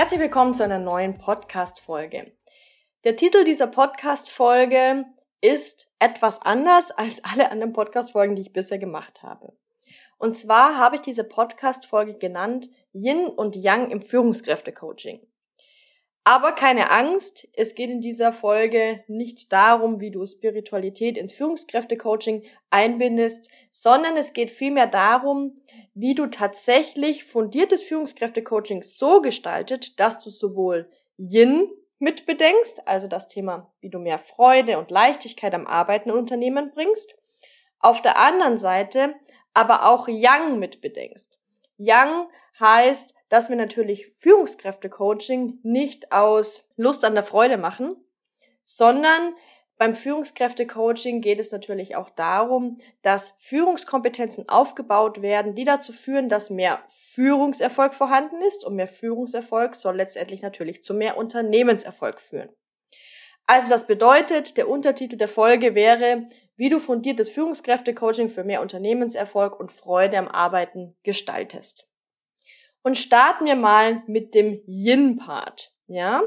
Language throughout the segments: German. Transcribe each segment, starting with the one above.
Herzlich willkommen zu einer neuen Podcast-Folge. Der Titel dieser Podcast-Folge ist etwas anders als alle anderen Podcast-Folgen, die ich bisher gemacht habe. Und zwar habe ich diese Podcast-Folge genannt Yin und Yang im Führungskräfte-Coaching. Aber keine Angst, es geht in dieser Folge nicht darum, wie du Spiritualität ins Führungskräfte-Coaching einbindest, sondern es geht vielmehr darum, wie du tatsächlich fundiertes Führungskräfte-Coaching so gestaltet, dass du sowohl Yin mitbedenkst, also das Thema, wie du mehr Freude und Leichtigkeit am Arbeiten in Unternehmen bringst, auf der anderen Seite aber auch Yang mitbedenkst. Yang heißt, dass wir natürlich Führungskräfte-Coaching nicht aus Lust an der Freude machen, sondern beim Führungskräfte-Coaching geht es natürlich auch darum, dass Führungskompetenzen aufgebaut werden, die dazu führen, dass mehr Führungserfolg vorhanden ist und mehr Führungserfolg soll letztendlich natürlich zu mehr Unternehmenserfolg führen. Also das bedeutet, der Untertitel der Folge wäre, wie du fundiertes Führungskräfte-Coaching für mehr Unternehmenserfolg und Freude am Arbeiten gestaltest. Und starten wir mal mit dem Yin-Part. Ja?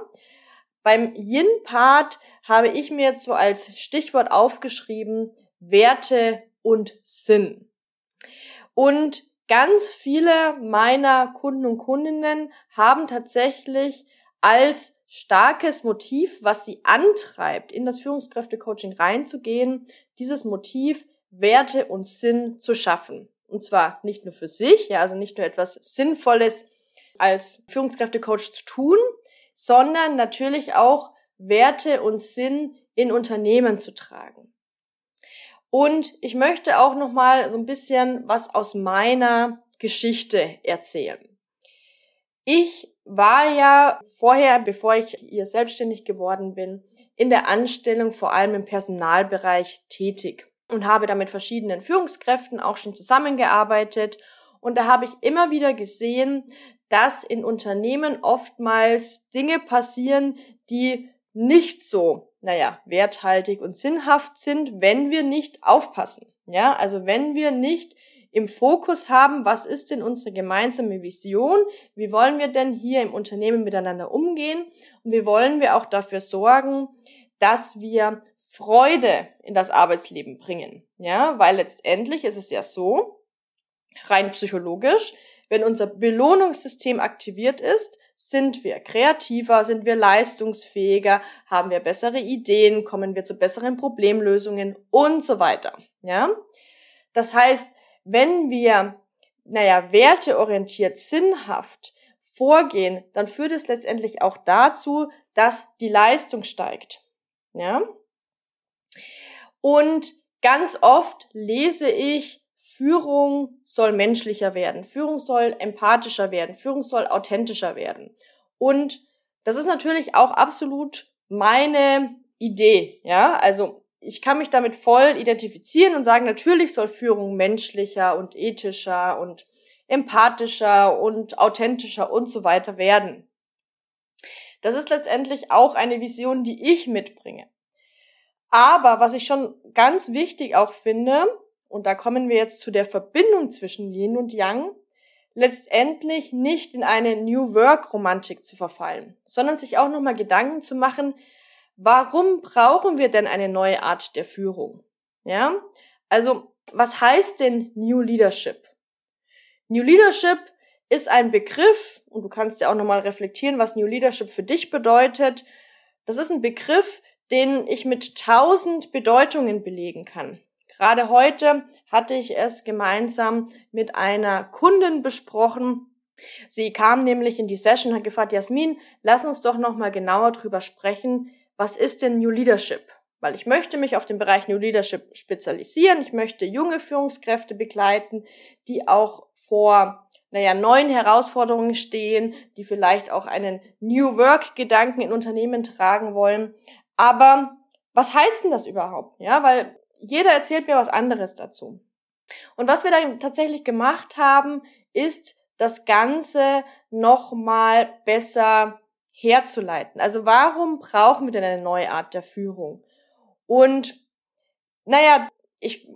Beim Yin-Part habe ich mir jetzt so als Stichwort aufgeschrieben Werte und Sinn. Und ganz viele meiner Kunden und Kundinnen haben tatsächlich als starkes Motiv, was sie antreibt, in das Führungskräftecoaching reinzugehen, dieses Motiv Werte und Sinn zu schaffen. Und zwar nicht nur für sich, ja, also nicht nur etwas Sinnvolles als Führungskräftecoach zu tun, sondern natürlich auch Werte und Sinn in Unternehmen zu tragen. Und ich möchte auch noch mal so ein bisschen was aus meiner Geschichte erzählen. Ich war ja vorher, bevor ich hier selbstständig geworden bin, in der Anstellung vor allem im Personalbereich tätig und habe da mit verschiedenen Führungskräften auch schon zusammengearbeitet. Und da habe ich immer wieder gesehen, dass in Unternehmen oftmals Dinge passieren, die nicht so, naja, werthaltig und sinnhaft sind, wenn wir nicht aufpassen. Ja, also wenn wir nicht im Fokus haben, was ist denn unsere gemeinsame Vision? Wie wollen wir denn hier im Unternehmen miteinander umgehen? Und wie wollen wir auch dafür sorgen, dass wir Freude in das Arbeitsleben bringen. Ja, weil letztendlich ist es ja so, rein psychologisch, wenn unser Belohnungssystem aktiviert ist, sind wir kreativer, sind wir leistungsfähiger, haben wir bessere Ideen, kommen wir zu besseren Problemlösungen und so weiter. Ja? Das heißt, wenn wir, naja, werteorientiert, sinnhaft vorgehen, dann führt es letztendlich auch dazu, dass die Leistung steigt. Ja? Und ganz oft lese ich, Führung soll menschlicher werden, Führung soll empathischer werden, Führung soll authentischer werden. Und das ist natürlich auch absolut meine Idee, ja, also ich kann mich damit voll identifizieren und sagen, natürlich soll Führung menschlicher und ethischer und empathischer und authentischer und so weiter werden. Das ist letztendlich auch eine Vision, die ich mitbringe. Aber was ich schon ganz wichtig auch finde, und da kommen wir jetzt zu der Verbindung zwischen Yin und Yang, letztendlich nicht in eine New Work Romantik zu verfallen, sondern sich auch nochmal Gedanken zu machen, warum brauchen wir denn eine neue Art der Führung? Ja? Also, was heißt denn New Leadership? New Leadership ist ein Begriff, und du kannst ja auch nochmal reflektieren, was New Leadership für dich bedeutet. Das ist ein Begriff, den ich mit tausend Bedeutungen belegen kann. Gerade heute hatte ich es gemeinsam mit einer Kundin besprochen. Sie kam nämlich in die Session und hat gefragt, Jasmin, lass uns doch noch mal genauer drüber sprechen. Was ist denn New Leadership? weil ich möchte mich auf den Bereich New Leadership spezialisieren. Ich möchte junge Führungskräfte begleiten, die auch vor naja, neuen Herausforderungen stehen, die vielleicht auch einen New Work-Gedanken in Unternehmen tragen wollen. Aber was heißt denn das überhaupt? Ja, weil jeder erzählt mir was anderes dazu. Und was wir dann tatsächlich gemacht haben, ist das Ganze nochmal besser herzuleiten. Also warum brauchen wir denn eine neue Art der Führung? Und naja, ich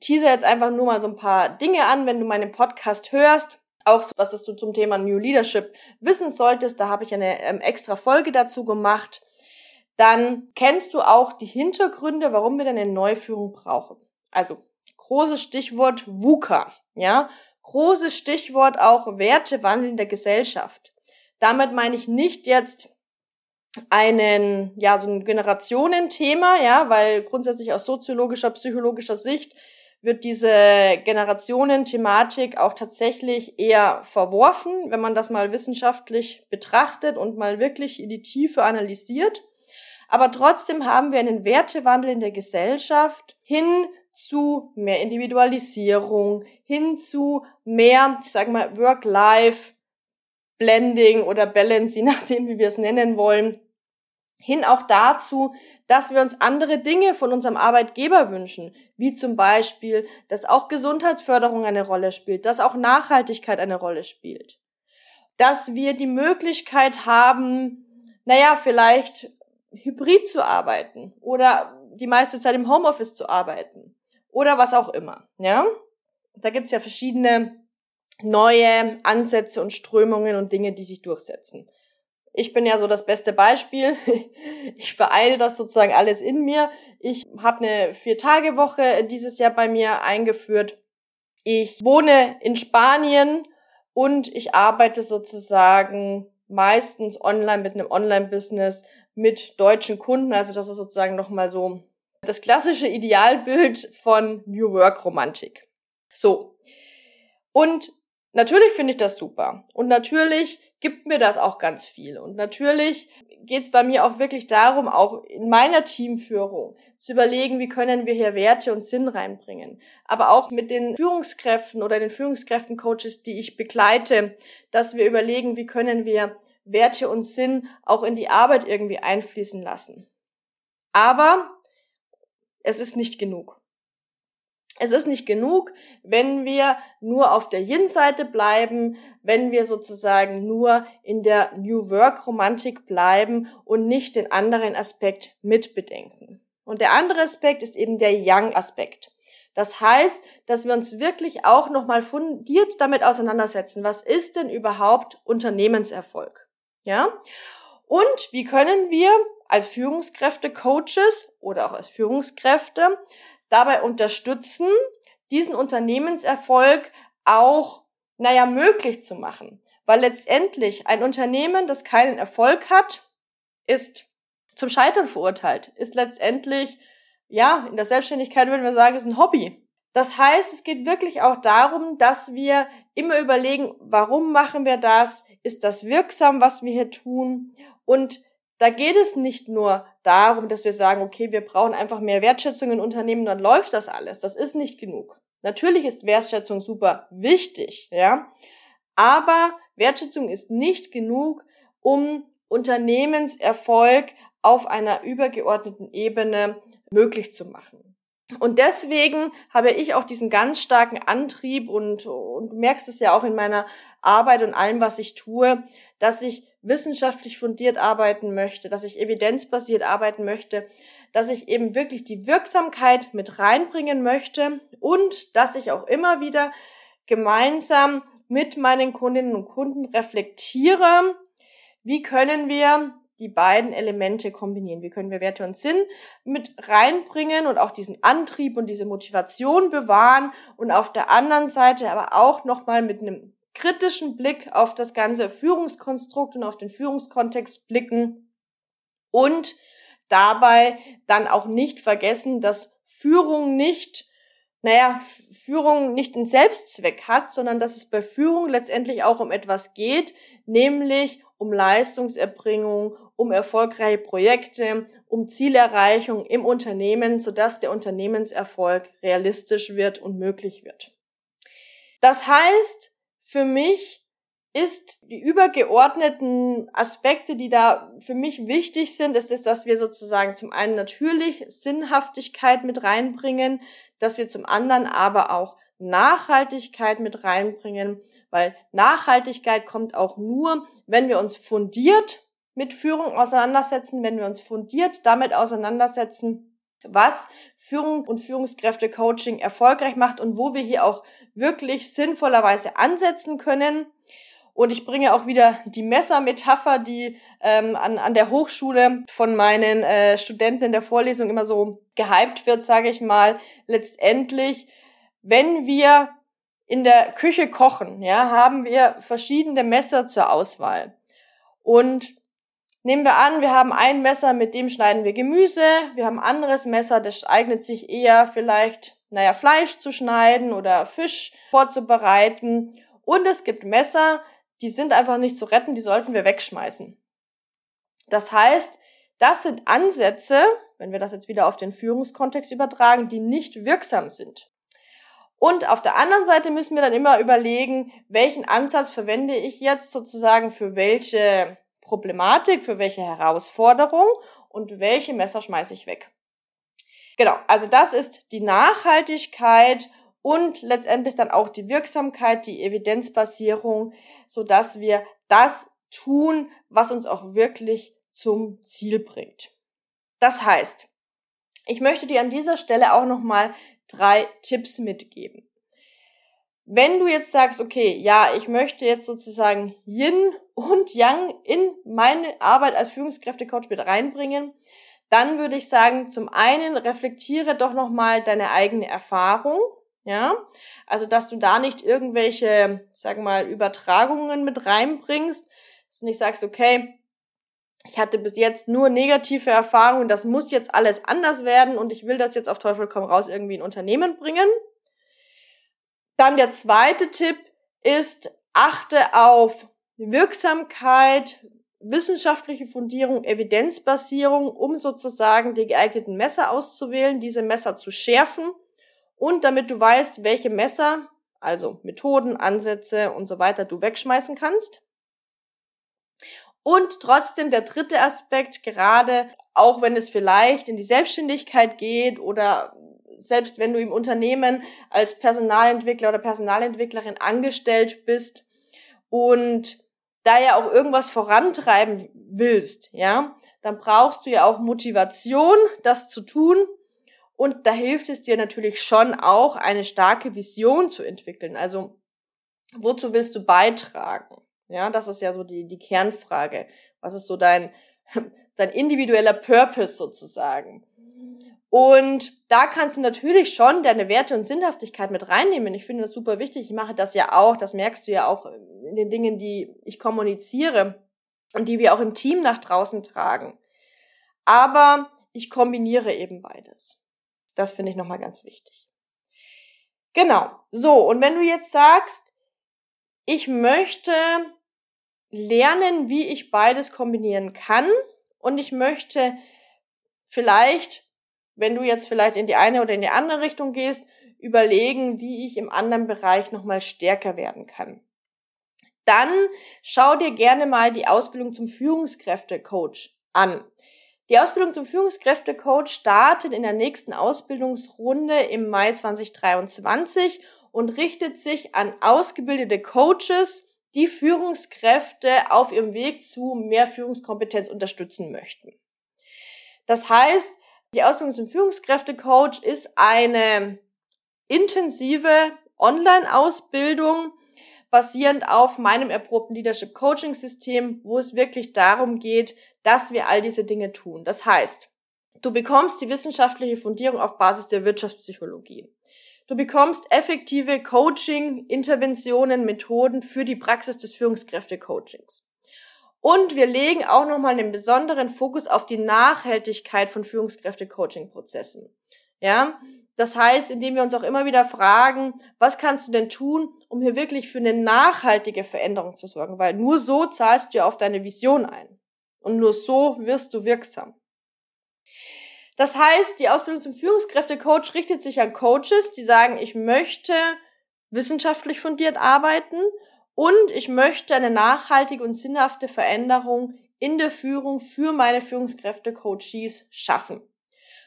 tease jetzt einfach nur mal so ein paar Dinge an, wenn du meinen Podcast hörst. Auch was du zum Thema New Leadership wissen solltest, da habe ich eine ähm, extra Folge dazu gemacht. Dann kennst du auch die Hintergründe, warum wir denn eine Neuführung brauchen. Also großes Stichwort VUCA, ja, großes Stichwort auch Wertewandel in der Gesellschaft. Damit meine ich nicht jetzt einen, ja, so ein Generationenthema, ja, weil grundsätzlich aus soziologischer, psychologischer Sicht wird diese Generationenthematik auch tatsächlich eher verworfen, wenn man das mal wissenschaftlich betrachtet und mal wirklich in die Tiefe analysiert. Aber trotzdem haben wir einen Wertewandel in der Gesellschaft hin zu mehr Individualisierung, hin zu mehr, ich sage mal, Work-Life, Blending oder Balance, je nachdem, wie wir es nennen wollen, hin auch dazu, dass wir uns andere Dinge von unserem Arbeitgeber wünschen, wie zum Beispiel, dass auch Gesundheitsförderung eine Rolle spielt, dass auch Nachhaltigkeit eine Rolle spielt, dass wir die Möglichkeit haben, naja, vielleicht hybrid zu arbeiten oder die meiste Zeit im Homeoffice zu arbeiten oder was auch immer, ja. Da gibt's ja verschiedene neue Ansätze und Strömungen und Dinge, die sich durchsetzen. Ich bin ja so das beste Beispiel. Ich vereine das sozusagen alles in mir. Ich habe eine Vier-Tage-Woche dieses Jahr bei mir eingeführt. Ich wohne in Spanien und ich arbeite sozusagen meistens online mit einem Online-Business mit deutschen Kunden. Also das ist sozusagen nochmal so das klassische Idealbild von New Work Romantik. So. Und natürlich finde ich das super. Und natürlich gibt mir das auch ganz viel. Und natürlich geht es bei mir auch wirklich darum, auch in meiner Teamführung zu überlegen, wie können wir hier Werte und Sinn reinbringen. Aber auch mit den Führungskräften oder den Führungskräftencoaches, die ich begleite, dass wir überlegen, wie können wir Werte und Sinn auch in die Arbeit irgendwie einfließen lassen. Aber es ist nicht genug. Es ist nicht genug, wenn wir nur auf der Yin-Seite bleiben, wenn wir sozusagen nur in der New Work-Romantik bleiben und nicht den anderen Aspekt mitbedenken. Und der andere Aspekt ist eben der Young-Aspekt. Das heißt, dass wir uns wirklich auch nochmal fundiert damit auseinandersetzen. Was ist denn überhaupt Unternehmenserfolg? Ja? Und wie können wir als Führungskräfte Coaches oder auch als Führungskräfte dabei unterstützen, diesen Unternehmenserfolg auch, naja, möglich zu machen. Weil letztendlich ein Unternehmen, das keinen Erfolg hat, ist zum Scheitern verurteilt, ist letztendlich, ja, in der Selbstständigkeit würden wir sagen, ist ein Hobby. Das heißt, es geht wirklich auch darum, dass wir immer überlegen, warum machen wir das? Ist das wirksam, was wir hier tun? Und da geht es nicht nur darum, dass wir sagen, okay, wir brauchen einfach mehr Wertschätzung in Unternehmen, dann läuft das alles. Das ist nicht genug. Natürlich ist Wertschätzung super wichtig, ja. Aber Wertschätzung ist nicht genug, um Unternehmenserfolg auf einer übergeordneten Ebene möglich zu machen. Und deswegen habe ich auch diesen ganz starken Antrieb und, und du merkst es ja auch in meiner Arbeit und allem, was ich tue, dass ich wissenschaftlich fundiert arbeiten möchte, dass ich evidenzbasiert arbeiten möchte, dass ich eben wirklich die Wirksamkeit mit reinbringen möchte und dass ich auch immer wieder gemeinsam mit meinen Kundinnen und Kunden reflektiere, wie können wir die beiden Elemente kombinieren. Wie können wir Werte und Sinn mit reinbringen und auch diesen Antrieb und diese Motivation bewahren und auf der anderen Seite aber auch nochmal mit einem kritischen Blick auf das ganze Führungskonstrukt und auf den Führungskontext blicken und dabei dann auch nicht vergessen, dass Führung nicht naja, Führung nicht einen Selbstzweck hat, sondern dass es bei Führung letztendlich auch um etwas geht, nämlich um Leistungserbringung, um erfolgreiche Projekte, um Zielerreichung im Unternehmen, sodass der Unternehmenserfolg realistisch wird und möglich wird. Das heißt, für mich ist die übergeordneten Aspekte, die da für mich wichtig sind, ist es, dass wir sozusagen zum einen natürlich Sinnhaftigkeit mit reinbringen, dass wir zum anderen aber auch Nachhaltigkeit mit reinbringen, weil Nachhaltigkeit kommt auch nur, wenn wir uns fundiert mit Führung auseinandersetzen, wenn wir uns fundiert damit auseinandersetzen, was Führung und Führungskräfte-Coaching erfolgreich macht und wo wir hier auch wirklich sinnvollerweise ansetzen können. Und ich bringe auch wieder die Messermetapher, die ähm, an, an der Hochschule von meinen äh, Studenten in der Vorlesung immer so gehypt wird, sage ich mal. Letztendlich, wenn wir in der Küche kochen, ja, haben wir verschiedene Messer zur Auswahl. Und nehmen wir an, wir haben ein Messer, mit dem schneiden wir Gemüse. Wir haben ein anderes Messer, das eignet sich eher vielleicht, naja, Fleisch zu schneiden oder Fisch vorzubereiten. Und es gibt Messer, die sind einfach nicht zu retten, die sollten wir wegschmeißen. Das heißt, das sind Ansätze, wenn wir das jetzt wieder auf den Führungskontext übertragen, die nicht wirksam sind. Und auf der anderen Seite müssen wir dann immer überlegen, welchen Ansatz verwende ich jetzt sozusagen für welche Problematik, für welche Herausforderung und welche Messer schmeiße ich weg. Genau, also das ist die Nachhaltigkeit und letztendlich dann auch die Wirksamkeit, die Evidenzbasierung, so dass wir das tun, was uns auch wirklich zum Ziel bringt. Das heißt, ich möchte dir an dieser Stelle auch nochmal drei Tipps mitgeben. Wenn du jetzt sagst, okay, ja, ich möchte jetzt sozusagen Yin und Yang in meine Arbeit als Führungskräftecoach mit reinbringen, dann würde ich sagen, zum einen reflektiere doch nochmal deine eigene Erfahrung ja, also dass du da nicht irgendwelche, wir mal, Übertragungen mit reinbringst, dass du nicht sagst, okay, ich hatte bis jetzt nur negative Erfahrungen, das muss jetzt alles anders werden und ich will das jetzt auf Teufel komm raus irgendwie in Unternehmen bringen. Dann der zweite Tipp ist, achte auf Wirksamkeit, wissenschaftliche Fundierung, Evidenzbasierung, um sozusagen die geeigneten Messer auszuwählen, diese Messer zu schärfen und damit du weißt, welche Messer, also Methoden, Ansätze und so weiter du wegschmeißen kannst. Und trotzdem der dritte Aspekt, gerade auch wenn es vielleicht in die Selbstständigkeit geht oder selbst wenn du im Unternehmen als Personalentwickler oder Personalentwicklerin angestellt bist und da ja auch irgendwas vorantreiben willst, ja, dann brauchst du ja auch Motivation, das zu tun und da hilft es dir natürlich schon auch, eine starke Vision zu entwickeln. Also, wozu willst du beitragen? Ja, das ist ja so die, die Kernfrage. Was ist so dein, dein individueller Purpose sozusagen? Und da kannst du natürlich schon deine Werte und Sinnhaftigkeit mit reinnehmen. Ich finde das super wichtig. Ich mache das ja auch. Das merkst du ja auch in den Dingen, die ich kommuniziere und die wir auch im Team nach draußen tragen. Aber ich kombiniere eben beides. Das finde ich nochmal ganz wichtig. Genau. So, und wenn du jetzt sagst, ich möchte lernen, wie ich beides kombinieren kann und ich möchte vielleicht, wenn du jetzt vielleicht in die eine oder in die andere Richtung gehst, überlegen, wie ich im anderen Bereich nochmal stärker werden kann. Dann schau dir gerne mal die Ausbildung zum Führungskräftecoach an. Die Ausbildung zum Führungskräftecoach startet in der nächsten Ausbildungsrunde im Mai 2023 und richtet sich an ausgebildete Coaches, die Führungskräfte auf ihrem Weg zu mehr Führungskompetenz unterstützen möchten. Das heißt, die Ausbildung zum Führungskräftecoach ist eine intensive Online-Ausbildung, basierend auf meinem erprobten Leadership Coaching System, wo es wirklich darum geht, dass wir all diese Dinge tun. Das heißt, du bekommst die wissenschaftliche Fundierung auf Basis der Wirtschaftspsychologie. Du bekommst effektive Coaching, Interventionen, Methoden für die Praxis des Führungskräfte-Coachings. Und wir legen auch nochmal einen besonderen Fokus auf die Nachhaltigkeit von Führungskräfte-Coaching-Prozessen. Ja, Das heißt, indem wir uns auch immer wieder fragen, was kannst du denn tun, um hier wirklich für eine nachhaltige Veränderung zu sorgen? Weil nur so zahlst du ja auf deine Vision ein. Und nur so wirst du wirksam. Das heißt, die Ausbildung zum Führungskräftecoach richtet sich an Coaches, die sagen, ich möchte wissenschaftlich fundiert arbeiten und ich möchte eine nachhaltige und sinnhafte Veränderung in der Führung für meine Führungskräfte-Coaches schaffen.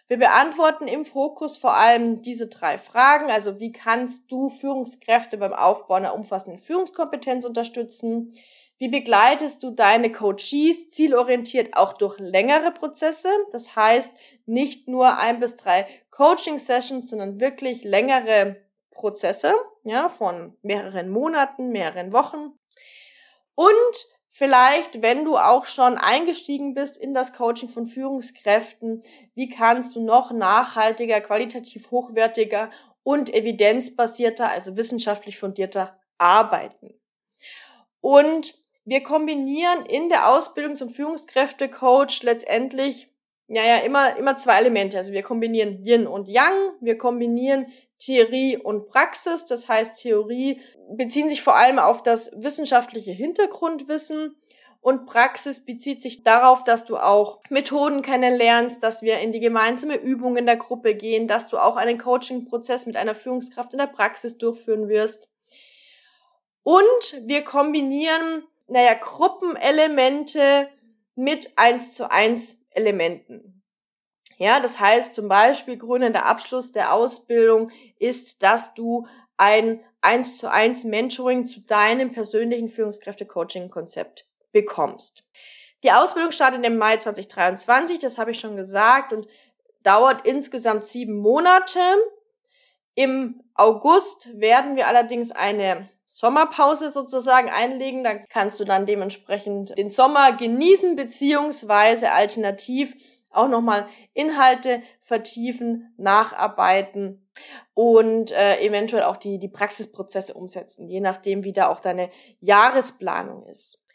Wir beantworten im Fokus vor allem diese drei Fragen. Also wie kannst du Führungskräfte beim Aufbau einer umfassenden Führungskompetenz unterstützen? Wie begleitest du deine Coaches zielorientiert auch durch längere Prozesse? Das heißt, nicht nur ein bis drei Coaching-Sessions, sondern wirklich längere Prozesse, ja, von mehreren Monaten, mehreren Wochen. Und Vielleicht, wenn du auch schon eingestiegen bist in das Coaching von Führungskräften, wie kannst du noch nachhaltiger, qualitativ hochwertiger und evidenzbasierter, also wissenschaftlich fundierter arbeiten? Und wir kombinieren in der Ausbildung zum Führungskräftecoach letztendlich ja, ja, immer, immer zwei Elemente. Also wir kombinieren Yin und Yang, wir kombinieren Theorie und Praxis. Das heißt, Theorie beziehen sich vor allem auf das wissenschaftliche Hintergrundwissen und Praxis bezieht sich darauf, dass du auch Methoden kennenlernst, dass wir in die gemeinsame Übung in der Gruppe gehen, dass du auch einen Coaching-Prozess mit einer Führungskraft in der Praxis durchführen wirst. Und wir kombinieren, naja, Gruppenelemente mit eins zu eins Elementen. Ja, das heißt zum Beispiel grünender Abschluss der Ausbildung ist, dass du ein eins zu eins Mentoring zu deinem persönlichen Führungskräfte-Coaching-Konzept bekommst. Die Ausbildung startet im Mai 2023, das habe ich schon gesagt, und dauert insgesamt sieben Monate. Im August werden wir allerdings eine Sommerpause sozusagen einlegen. Da kannst du dann dementsprechend den Sommer genießen, beziehungsweise alternativ auch nochmal Inhalte vertiefen, nacharbeiten und äh, eventuell auch die, die Praxisprozesse umsetzen, je nachdem, wie da auch deine Jahresplanung ist.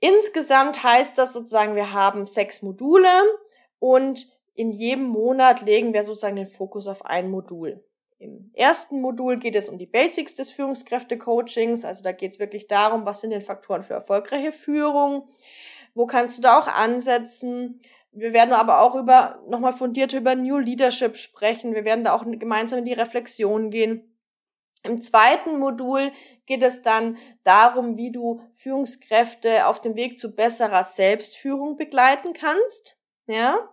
Insgesamt heißt das sozusagen, wir haben sechs Module und in jedem Monat legen wir sozusagen den Fokus auf ein Modul. Im ersten Modul geht es um die Basics des Führungskräfte-Coachings. Also da geht es wirklich darum, was sind denn Faktoren für erfolgreiche Führung? Wo kannst du da auch ansetzen? Wir werden aber auch über, nochmal fundiert über New Leadership sprechen. Wir werden da auch gemeinsam in die Reflexion gehen. Im zweiten Modul geht es dann darum, wie du Führungskräfte auf dem Weg zu besserer Selbstführung begleiten kannst. Ja,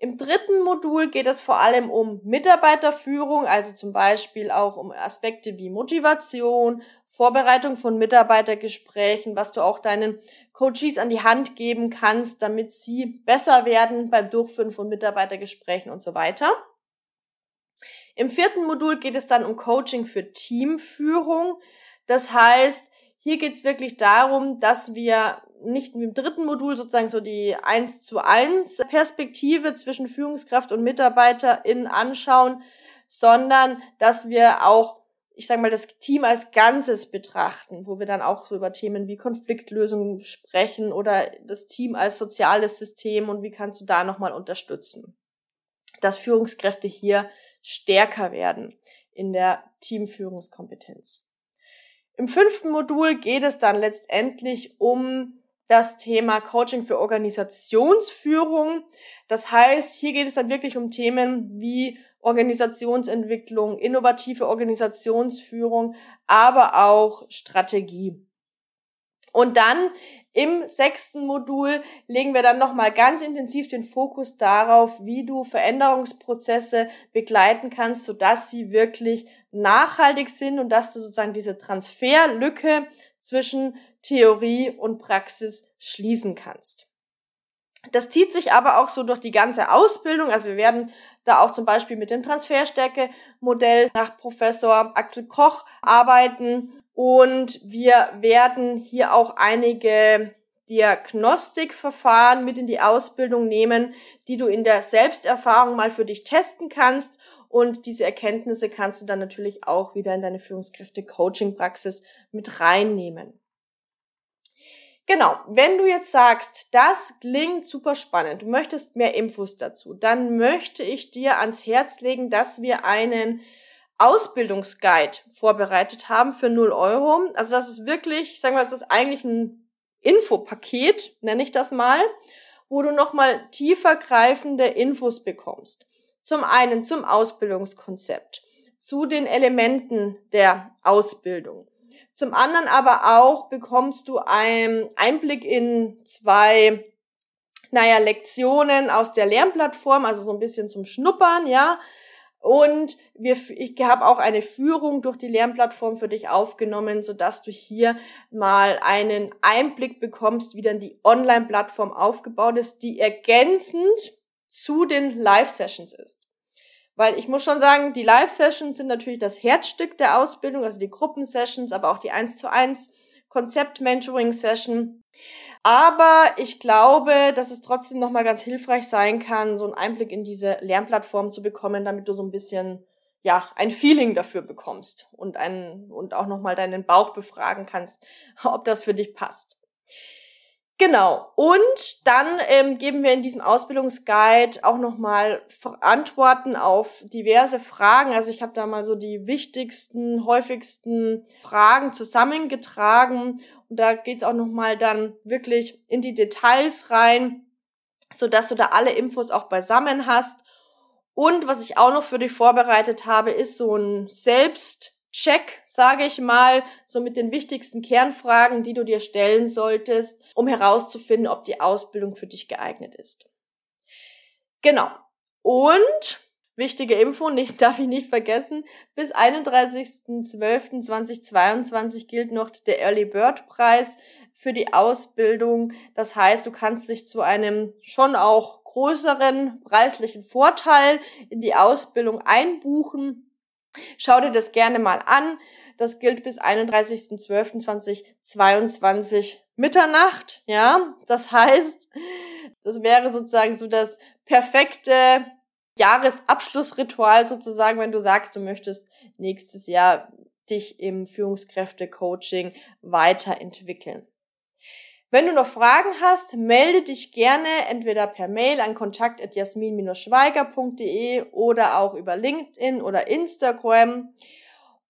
im dritten Modul geht es vor allem um Mitarbeiterführung, also zum Beispiel auch um Aspekte wie Motivation, Vorbereitung von Mitarbeitergesprächen, was du auch deinen Coaches an die Hand geben kannst, damit sie besser werden beim Durchführen von Mitarbeitergesprächen und so weiter. Im vierten Modul geht es dann um Coaching für Teamführung. Das heißt, hier geht es wirklich darum, dass wir nicht im dritten Modul sozusagen so die eins zu eins Perspektive zwischen Führungskraft und MitarbeiterInnen anschauen, sondern dass wir auch, ich sage mal, das Team als Ganzes betrachten, wo wir dann auch so über Themen wie Konfliktlösungen sprechen oder das Team als soziales System und wie kannst du da nochmal unterstützen, dass Führungskräfte hier stärker werden in der Teamführungskompetenz. Im fünften Modul geht es dann letztendlich um das Thema Coaching für Organisationsführung. Das heißt, hier geht es dann wirklich um Themen wie Organisationsentwicklung, innovative Organisationsführung, aber auch Strategie. Und dann im sechsten Modul legen wir dann nochmal ganz intensiv den Fokus darauf, wie du Veränderungsprozesse begleiten kannst, sodass sie wirklich nachhaltig sind und dass du sozusagen diese Transferlücke zwischen Theorie und Praxis schließen kannst. Das zieht sich aber auch so durch die ganze Ausbildung. Also wir werden da auch zum Beispiel mit dem Transferstärke-Modell nach Professor Axel Koch arbeiten und wir werden hier auch einige Diagnostikverfahren mit in die Ausbildung nehmen, die du in der Selbsterfahrung mal für dich testen kannst. Und diese Erkenntnisse kannst du dann natürlich auch wieder in deine Führungskräfte-Coaching-Praxis mit reinnehmen. Genau, wenn du jetzt sagst, das klingt super spannend, du möchtest mehr Infos dazu, dann möchte ich dir ans Herz legen, dass wir einen Ausbildungsguide vorbereitet haben für 0 Euro. Also das ist wirklich, sagen wir, das ist eigentlich ein Infopaket, nenne ich das mal, wo du nochmal tiefer greifende Infos bekommst. Zum einen zum Ausbildungskonzept, zu den Elementen der Ausbildung zum anderen aber auch bekommst du einen Einblick in zwei, naja, Lektionen aus der Lernplattform, also so ein bisschen zum Schnuppern, ja. Und wir, ich habe auch eine Führung durch die Lernplattform für dich aufgenommen, so dass du hier mal einen Einblick bekommst, wie dann die Online-Plattform aufgebaut ist, die ergänzend zu den Live-Sessions ist. Weil ich muss schon sagen, die Live-Sessions sind natürlich das Herzstück der Ausbildung, also die Gruppensessions, aber auch die 1 zu 1 Konzept-Mentoring-Session. Aber ich glaube, dass es trotzdem nochmal ganz hilfreich sein kann, so einen Einblick in diese Lernplattform zu bekommen, damit du so ein bisschen, ja, ein Feeling dafür bekommst und einen, und auch nochmal deinen Bauch befragen kannst, ob das für dich passt. Genau. Und dann ähm, geben wir in diesem Ausbildungsguide auch nochmal Antworten auf diverse Fragen. Also ich habe da mal so die wichtigsten, häufigsten Fragen zusammengetragen. Und da geht's auch nochmal dann wirklich in die Details rein, so dass du da alle Infos auch beisammen hast. Und was ich auch noch für dich vorbereitet habe, ist so ein Selbst Check, sage ich mal, so mit den wichtigsten Kernfragen, die du dir stellen solltest, um herauszufinden, ob die Ausbildung für dich geeignet ist. Genau. Und wichtige Info, nicht, darf ich nicht vergessen, bis 31.12.2022 gilt noch der Early Bird Preis für die Ausbildung. Das heißt, du kannst dich zu einem schon auch größeren preislichen Vorteil in die Ausbildung einbuchen Schau dir das gerne mal an. Das gilt bis 31.12.2022 Mitternacht, ja. Das heißt, das wäre sozusagen so das perfekte Jahresabschlussritual sozusagen, wenn du sagst, du möchtest nächstes Jahr dich im Führungskräfte-Coaching weiterentwickeln. Wenn du noch Fragen hast, melde dich gerne entweder per Mail an kontakt.jasmin-schweiger.de oder auch über LinkedIn oder Instagram.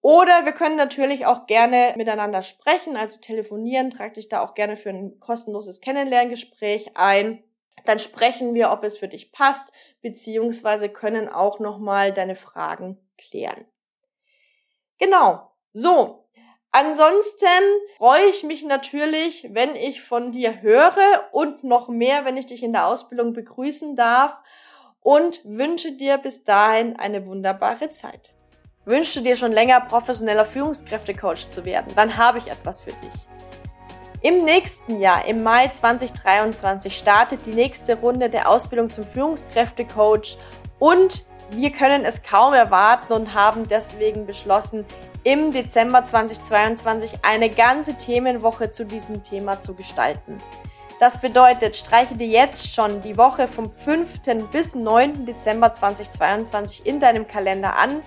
Oder wir können natürlich auch gerne miteinander sprechen, also telefonieren. Trag dich da auch gerne für ein kostenloses Kennenlerngespräch ein. Dann sprechen wir, ob es für dich passt, beziehungsweise können auch nochmal deine Fragen klären. Genau. So, Ansonsten freue ich mich natürlich, wenn ich von dir höre und noch mehr, wenn ich dich in der Ausbildung begrüßen darf und wünsche dir bis dahin eine wunderbare Zeit. Wünschst du dir schon länger professioneller Führungskräftecoach zu werden? Dann habe ich etwas für dich. Im nächsten Jahr, im Mai 2023, startet die nächste Runde der Ausbildung zum Führungskräftecoach und wir können es kaum erwarten und haben deswegen beschlossen, im Dezember 2022 eine ganze Themenwoche zu diesem Thema zu gestalten. Das bedeutet, streiche dir jetzt schon die Woche vom 5. bis 9. Dezember 2022 in deinem Kalender an.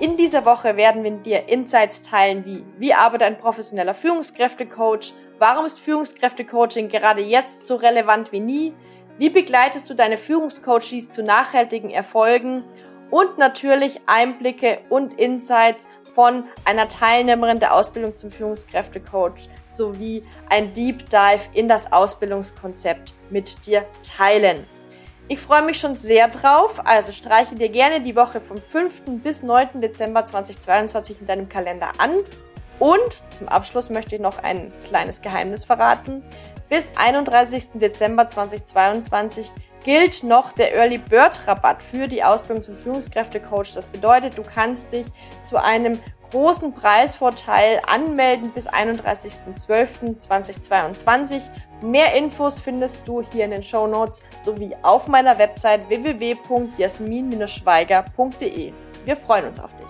In dieser Woche werden wir dir Insights teilen wie, wie arbeitet ein professioneller Führungskräftecoach, warum ist Führungskräftecoaching gerade jetzt so relevant wie nie, wie begleitest du deine Führungscoaches zu nachhaltigen Erfolgen und natürlich Einblicke und Insights von einer Teilnehmerin der Ausbildung zum Führungskräftecoach sowie ein Deep Dive in das Ausbildungskonzept mit dir teilen. Ich freue mich schon sehr drauf, also streiche dir gerne die Woche vom 5. bis 9. Dezember 2022 in deinem Kalender an. Und zum Abschluss möchte ich noch ein kleines Geheimnis verraten. Bis 31. Dezember 2022 gilt noch der Early Bird Rabatt für die Ausbildung zum Führungskräftecoach. Das bedeutet, du kannst dich zu einem großen Preisvorteil anmelden bis 31.12.2022. Mehr Infos findest du hier in den Show Notes sowie auf meiner Website www.jasmin-schweiger.de. Wir freuen uns auf dich.